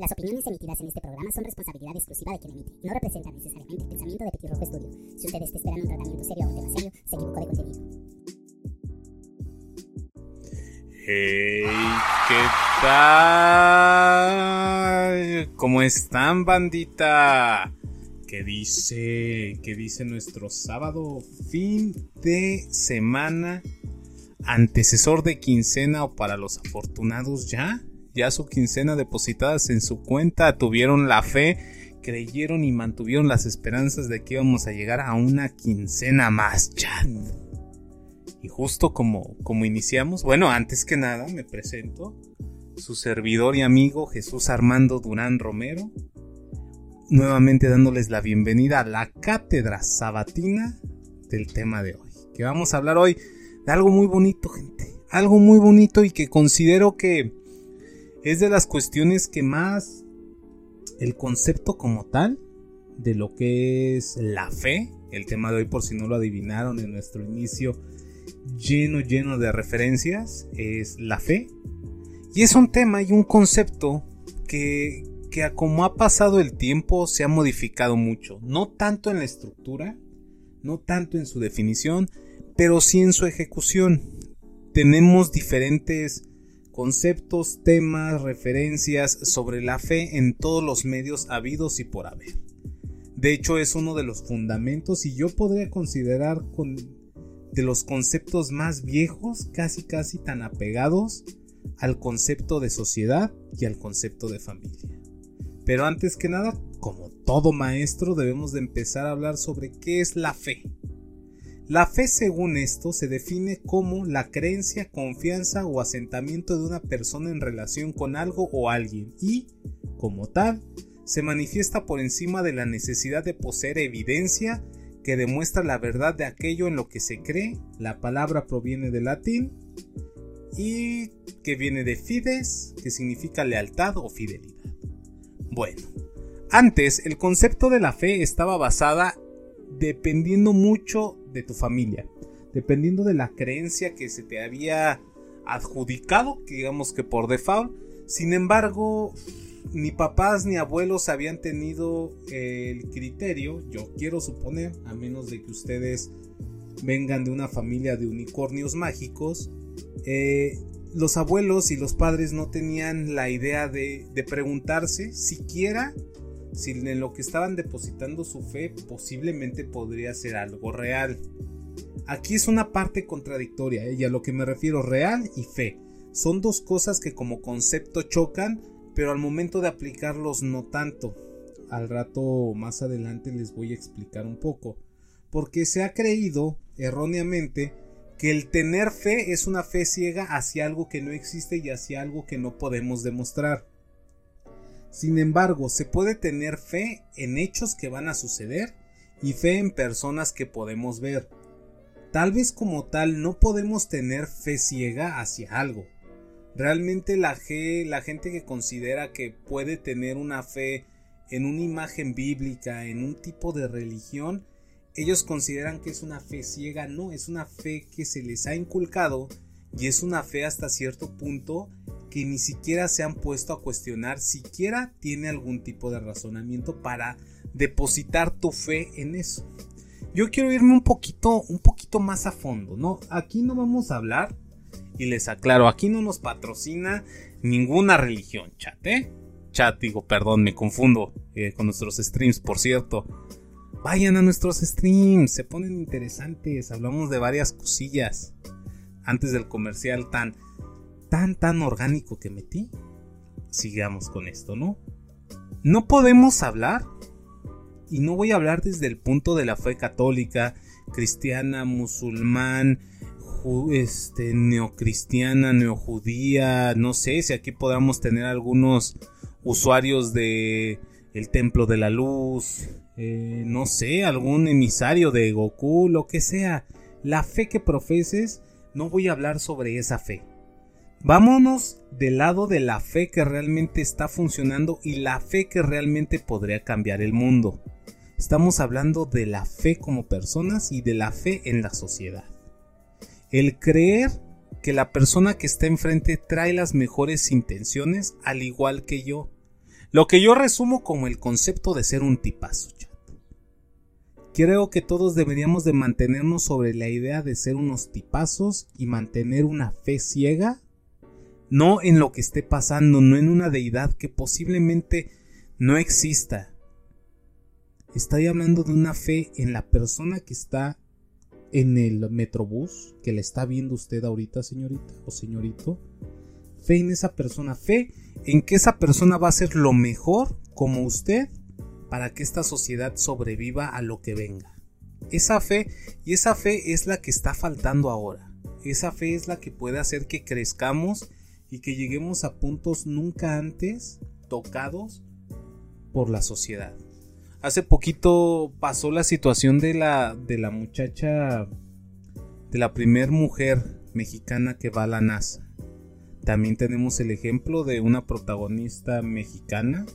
Las opiniones emitidas en este programa son responsabilidad exclusiva de quien emite no representan necesariamente el pensamiento de Petit Rojo Studio. Si usted está esperando un tratamiento serio o un tema serio, se equivocó de contenido. Hey, ¿qué tal? ¿Cómo están, bandita? ¿Qué dice? ¿Qué dice nuestro sábado? Fin de semana, antecesor de quincena o para los afortunados ya ya su quincena depositadas en su cuenta, tuvieron la fe, creyeron y mantuvieron las esperanzas de que íbamos a llegar a una quincena más. Y justo como, como iniciamos, bueno, antes que nada me presento, su servidor y amigo Jesús Armando Durán Romero, nuevamente dándoles la bienvenida a la cátedra sabatina del tema de hoy. Que vamos a hablar hoy de algo muy bonito, gente. Algo muy bonito y que considero que es de las cuestiones que más el concepto como tal de lo que es la fe, el tema de hoy por si no lo adivinaron en nuestro inicio lleno lleno de referencias, es la fe. Y es un tema y un concepto que, que a como ha pasado el tiempo se ha modificado mucho, no tanto en la estructura, no tanto en su definición, pero sí en su ejecución. Tenemos diferentes conceptos, temas, referencias sobre la fe en todos los medios habidos y por haber. De hecho es uno de los fundamentos y yo podría considerar con, de los conceptos más viejos, casi casi tan apegados al concepto de sociedad y al concepto de familia. Pero antes que nada, como todo maestro, debemos de empezar a hablar sobre qué es la fe. La fe, según esto, se define como la creencia, confianza o asentamiento de una persona en relación con algo o alguien y, como tal, se manifiesta por encima de la necesidad de poseer evidencia que demuestra la verdad de aquello en lo que se cree. La palabra proviene del latín y que viene de fides, que significa lealtad o fidelidad. Bueno, antes el concepto de la fe estaba basada dependiendo mucho de tu familia, dependiendo de la creencia que se te había adjudicado, digamos que por default. Sin embargo, ni papás ni abuelos habían tenido el criterio, yo quiero suponer, a menos de que ustedes vengan de una familia de unicornios mágicos, eh, los abuelos y los padres no tenían la idea de, de preguntarse siquiera si en lo que estaban depositando su fe posiblemente podría ser algo real. Aquí es una parte contradictoria, ¿eh? y a lo que me refiero real y fe. Son dos cosas que como concepto chocan, pero al momento de aplicarlos no tanto. Al rato más adelante les voy a explicar un poco. Porque se ha creído erróneamente que el tener fe es una fe ciega hacia algo que no existe y hacia algo que no podemos demostrar. Sin embargo, se puede tener fe en hechos que van a suceder y fe en personas que podemos ver. Tal vez como tal no podemos tener fe ciega hacia algo. Realmente la, la gente que considera que puede tener una fe en una imagen bíblica, en un tipo de religión, ellos consideran que es una fe ciega, no, es una fe que se les ha inculcado y es una fe hasta cierto punto que ni siquiera se han puesto a cuestionar, siquiera tiene algún tipo de razonamiento para depositar tu fe en eso. Yo quiero irme un poquito, un poquito más a fondo, ¿no? Aquí no vamos a hablar, y les aclaro, aquí no nos patrocina ninguna religión, chat, ¿eh? Chat, digo, perdón, me confundo eh, con nuestros streams, por cierto. Vayan a nuestros streams, se ponen interesantes, hablamos de varias cosillas. Antes del comercial tan tan tan orgánico que metí. Sigamos con esto, ¿no? No podemos hablar, y no voy a hablar desde el punto de la fe católica, cristiana, musulmán, este, neocristiana, neojudía, no sé si aquí podamos tener algunos usuarios de el templo de la luz, eh, no sé, algún emisario de Goku, lo que sea. La fe que profeses, no voy a hablar sobre esa fe. Vámonos del lado de la fe que realmente está funcionando y la fe que realmente podría cambiar el mundo. Estamos hablando de la fe como personas y de la fe en la sociedad. El creer que la persona que está enfrente trae las mejores intenciones al igual que yo. Lo que yo resumo como el concepto de ser un tipazo, chat. Creo que todos deberíamos de mantenernos sobre la idea de ser unos tipazos y mantener una fe ciega, no en lo que esté pasando, no en una deidad que posiblemente no exista. Estoy hablando de una fe en la persona que está en el metrobús, que le está viendo usted ahorita, señorita o señorito. Fe en esa persona, fe en que esa persona va a hacer lo mejor como usted para que esta sociedad sobreviva a lo que venga. Esa fe, y esa fe es la que está faltando ahora. Esa fe es la que puede hacer que crezcamos y que lleguemos a puntos nunca antes tocados por la sociedad. Hace poquito pasó la situación de la, de la muchacha, de la primer mujer mexicana que va a la NASA. También tenemos el ejemplo de una protagonista mexicana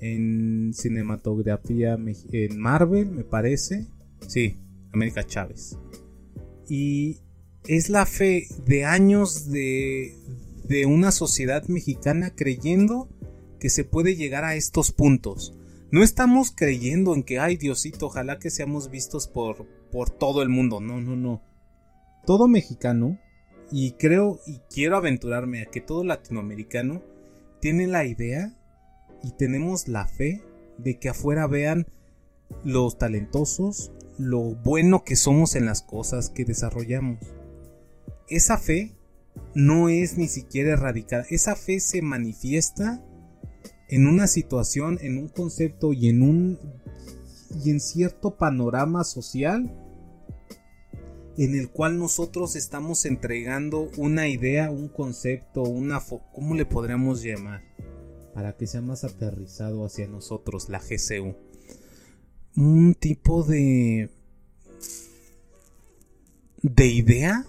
en cinematografía en Marvel, me parece. Sí, América Chávez. Y es la fe de años de, de una sociedad mexicana creyendo que se puede llegar a estos puntos. No estamos creyendo en que, ay Diosito, ojalá que seamos vistos por, por todo el mundo. No, no, no. Todo mexicano, y creo y quiero aventurarme a que todo latinoamericano tiene la idea y tenemos la fe de que afuera vean los talentosos, lo bueno que somos en las cosas que desarrollamos. Esa fe no es ni siquiera erradicada, esa fe se manifiesta en una situación, en un concepto y en un y en cierto panorama social en el cual nosotros estamos entregando una idea, un concepto, una ¿cómo le podríamos llamar? para que sea más aterrizado hacia nosotros la GCU. Un tipo de de idea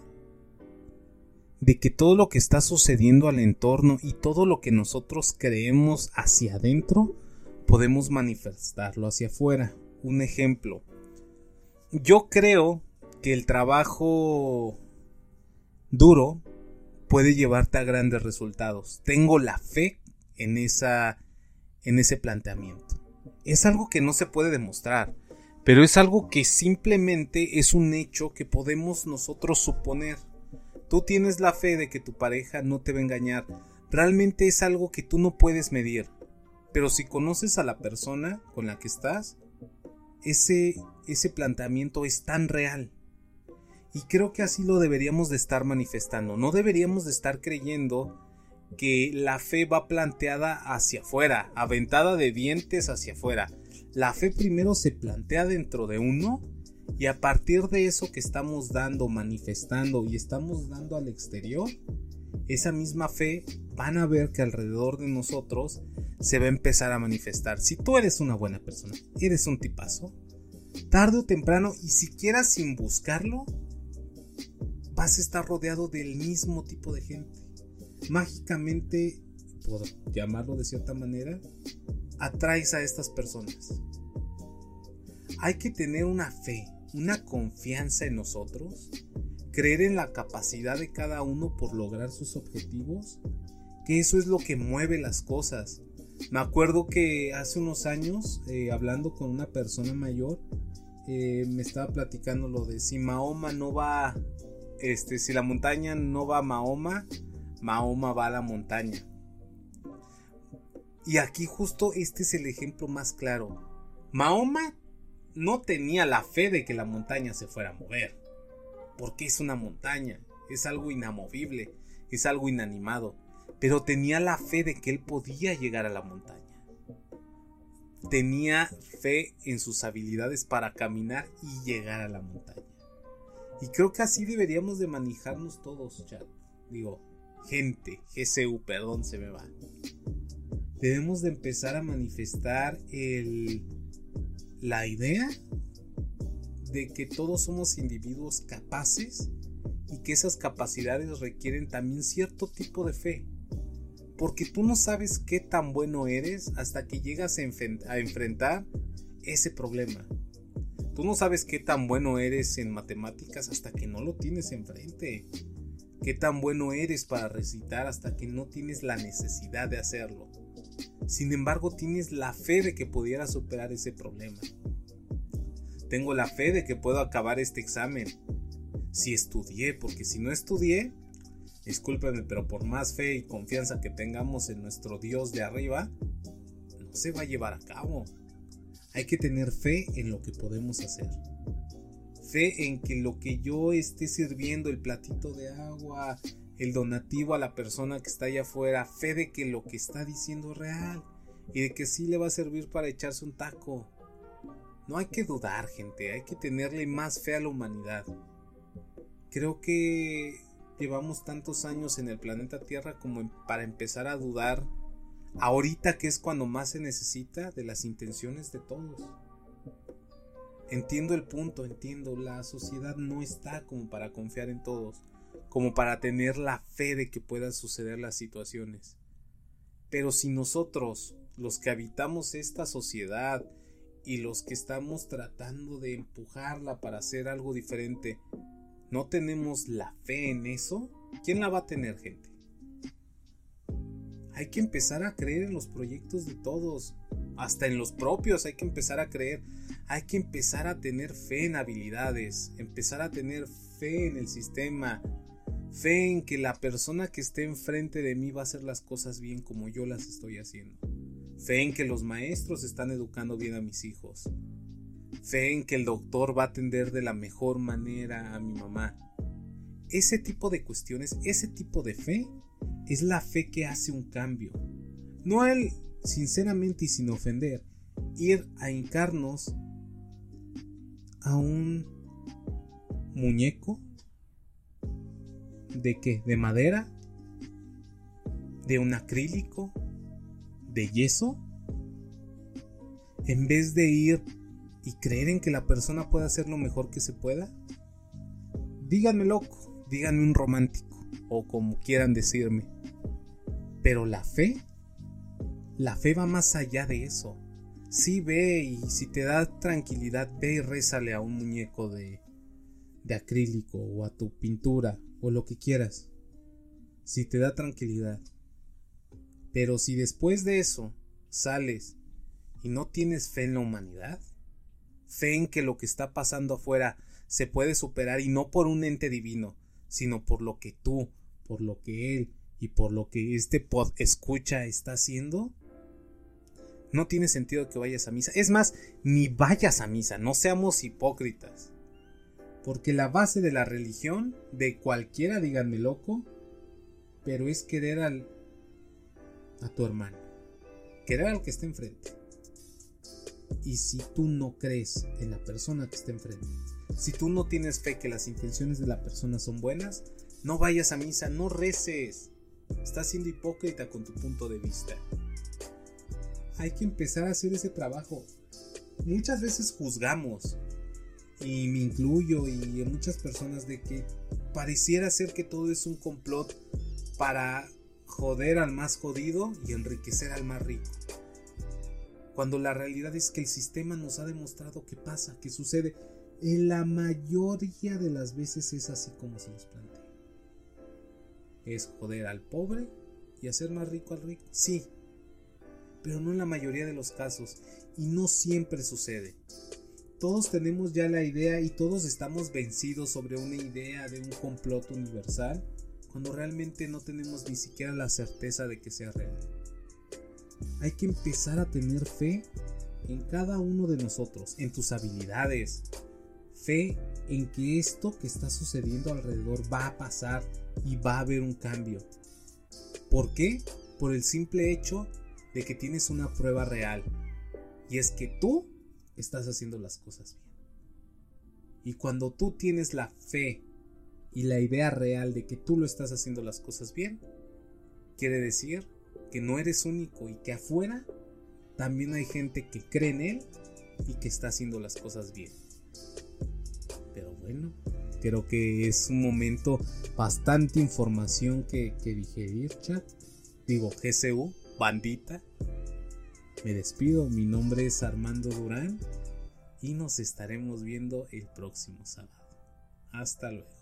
de que todo lo que está sucediendo al entorno y todo lo que nosotros creemos hacia adentro podemos manifestarlo hacia afuera. Un ejemplo. Yo creo que el trabajo duro puede llevarte a grandes resultados. Tengo la fe en, esa, en ese planteamiento. Es algo que no se puede demostrar, pero es algo que simplemente es un hecho que podemos nosotros suponer. Tú tienes la fe de que tu pareja no te va a engañar. Realmente es algo que tú no puedes medir. Pero si conoces a la persona con la que estás, ese, ese planteamiento es tan real. Y creo que así lo deberíamos de estar manifestando. No deberíamos de estar creyendo que la fe va planteada hacia afuera, aventada de dientes hacia afuera. La fe primero se plantea dentro de uno y a partir de eso que estamos dando, manifestando y estamos dando al exterior, esa misma fe van a ver que alrededor de nosotros se va a empezar a manifestar. Si tú eres una buena persona, eres un tipazo, tarde o temprano y siquiera sin buscarlo, vas a estar rodeado del mismo tipo de gente mágicamente, por llamarlo de cierta manera, atraes a estas personas. Hay que tener una fe, una confianza en nosotros, creer en la capacidad de cada uno por lograr sus objetivos, que eso es lo que mueve las cosas. Me acuerdo que hace unos años, eh, hablando con una persona mayor, eh, me estaba platicando lo de si Mahoma no va, este, si la montaña no va a Mahoma, Mahoma va a la montaña. Y aquí justo este es el ejemplo más claro. Mahoma no tenía la fe de que la montaña se fuera a mover. Porque es una montaña, es algo inamovible, es algo inanimado. Pero tenía la fe de que él podía llegar a la montaña. Tenía fe en sus habilidades para caminar y llegar a la montaña. Y creo que así deberíamos de manejarnos todos, chat. Digo, gente, GCU, perdón, se me va. Debemos de empezar a manifestar el, la idea de que todos somos individuos capaces y que esas capacidades requieren también cierto tipo de fe. Porque tú no sabes qué tan bueno eres hasta que llegas a, enfrentar ese problema. Tú no sabes qué tan bueno eres en matemáticas hasta que no lo tienes enfrente qué tan bueno eres para recitar hasta que no tienes la necesidad de hacerlo. Sin embargo, tienes la fe de que pudiera superar ese problema. Tengo la fe de que puedo acabar este examen. Si estudié, porque si no estudié, discúlpenme, pero por más fe y confianza que tengamos en nuestro Dios de arriba, no se va a llevar a cabo. Hay que tener fe en lo que podemos hacer. Fe en que lo que yo esté sirviendo, el platito de agua, el donativo a la persona que está allá afuera, fe de que lo que está diciendo es real y de que sí le va a servir para echarse un taco. No hay que dudar, gente, hay que tenerle más fe a la humanidad. Creo que llevamos tantos años en el planeta Tierra como para empezar a dudar ahorita que es cuando más se necesita de las intenciones de todos. Entiendo el punto, entiendo, la sociedad no está como para confiar en todos, como para tener la fe de que puedan suceder las situaciones. Pero si nosotros, los que habitamos esta sociedad, y los que estamos tratando de empujarla para hacer algo diferente, no tenemos la fe en eso, ¿quién la va a tener, gente? Hay que empezar a creer en los proyectos de todos, hasta en los propios hay que empezar a creer, hay que empezar a tener fe en habilidades, empezar a tener fe en el sistema, fe en que la persona que esté enfrente de mí va a hacer las cosas bien como yo las estoy haciendo. Fe en que los maestros están educando bien a mis hijos. Fe en que el doctor va a atender de la mejor manera a mi mamá. Ese tipo de cuestiones, ese tipo de fe, es la fe que hace un cambio. No el, sinceramente y sin ofender, ir a hincarnos a un muñeco de qué? ¿De madera? ¿De un acrílico? de yeso? En vez de ir y creer en que la persona puede hacer lo mejor que se pueda? Díganme loco, díganme un romántico, o como quieran decirme. Pero la fe, la fe va más allá de eso. Sí ve y si te da tranquilidad, ve y rézale a un muñeco de, de acrílico o a tu pintura o lo que quieras. Si te da tranquilidad. Pero si después de eso sales y no tienes fe en la humanidad, fe en que lo que está pasando afuera se puede superar y no por un ente divino, sino por lo que tú, por lo que él y por lo que este pod escucha está haciendo, no tiene sentido que vayas a misa. Es más, ni vayas a misa, no seamos hipócritas. Porque la base de la religión, de cualquiera, díganme loco, pero es querer al a tu hermano. Querer al que está enfrente. Y si tú no crees en la persona que está enfrente, si tú no tienes fe que las intenciones de la persona son buenas, no vayas a misa, no reces. Estás siendo hipócrita con tu punto de vista. Hay que empezar a hacer ese trabajo. Muchas veces juzgamos, y me incluyo y muchas personas de que pareciera ser que todo es un complot para joder al más jodido y enriquecer al más rico. Cuando la realidad es que el sistema nos ha demostrado que pasa, que sucede. En la mayoría de las veces es así como se nos plantea. Es joder al pobre y hacer más rico al rico. Sí, pero no en la mayoría de los casos y no siempre sucede. Todos tenemos ya la idea y todos estamos vencidos sobre una idea de un complot universal cuando realmente no tenemos ni siquiera la certeza de que sea real. Hay que empezar a tener fe en cada uno de nosotros, en tus habilidades. Fe en que esto que está sucediendo alrededor va a pasar y va a haber un cambio. ¿Por qué? Por el simple hecho de que tienes una prueba real. Y es que tú estás haciendo las cosas bien. Y cuando tú tienes la fe y la idea real de que tú lo estás haciendo las cosas bien, quiere decir que no eres único y que afuera también hay gente que cree en él y que está haciendo las cosas bien. Pero bueno, creo que es un momento bastante información que, que digerir, chat. Digo, GCU, bandita. Me despido, mi nombre es Armando Durán y nos estaremos viendo el próximo sábado. Hasta luego.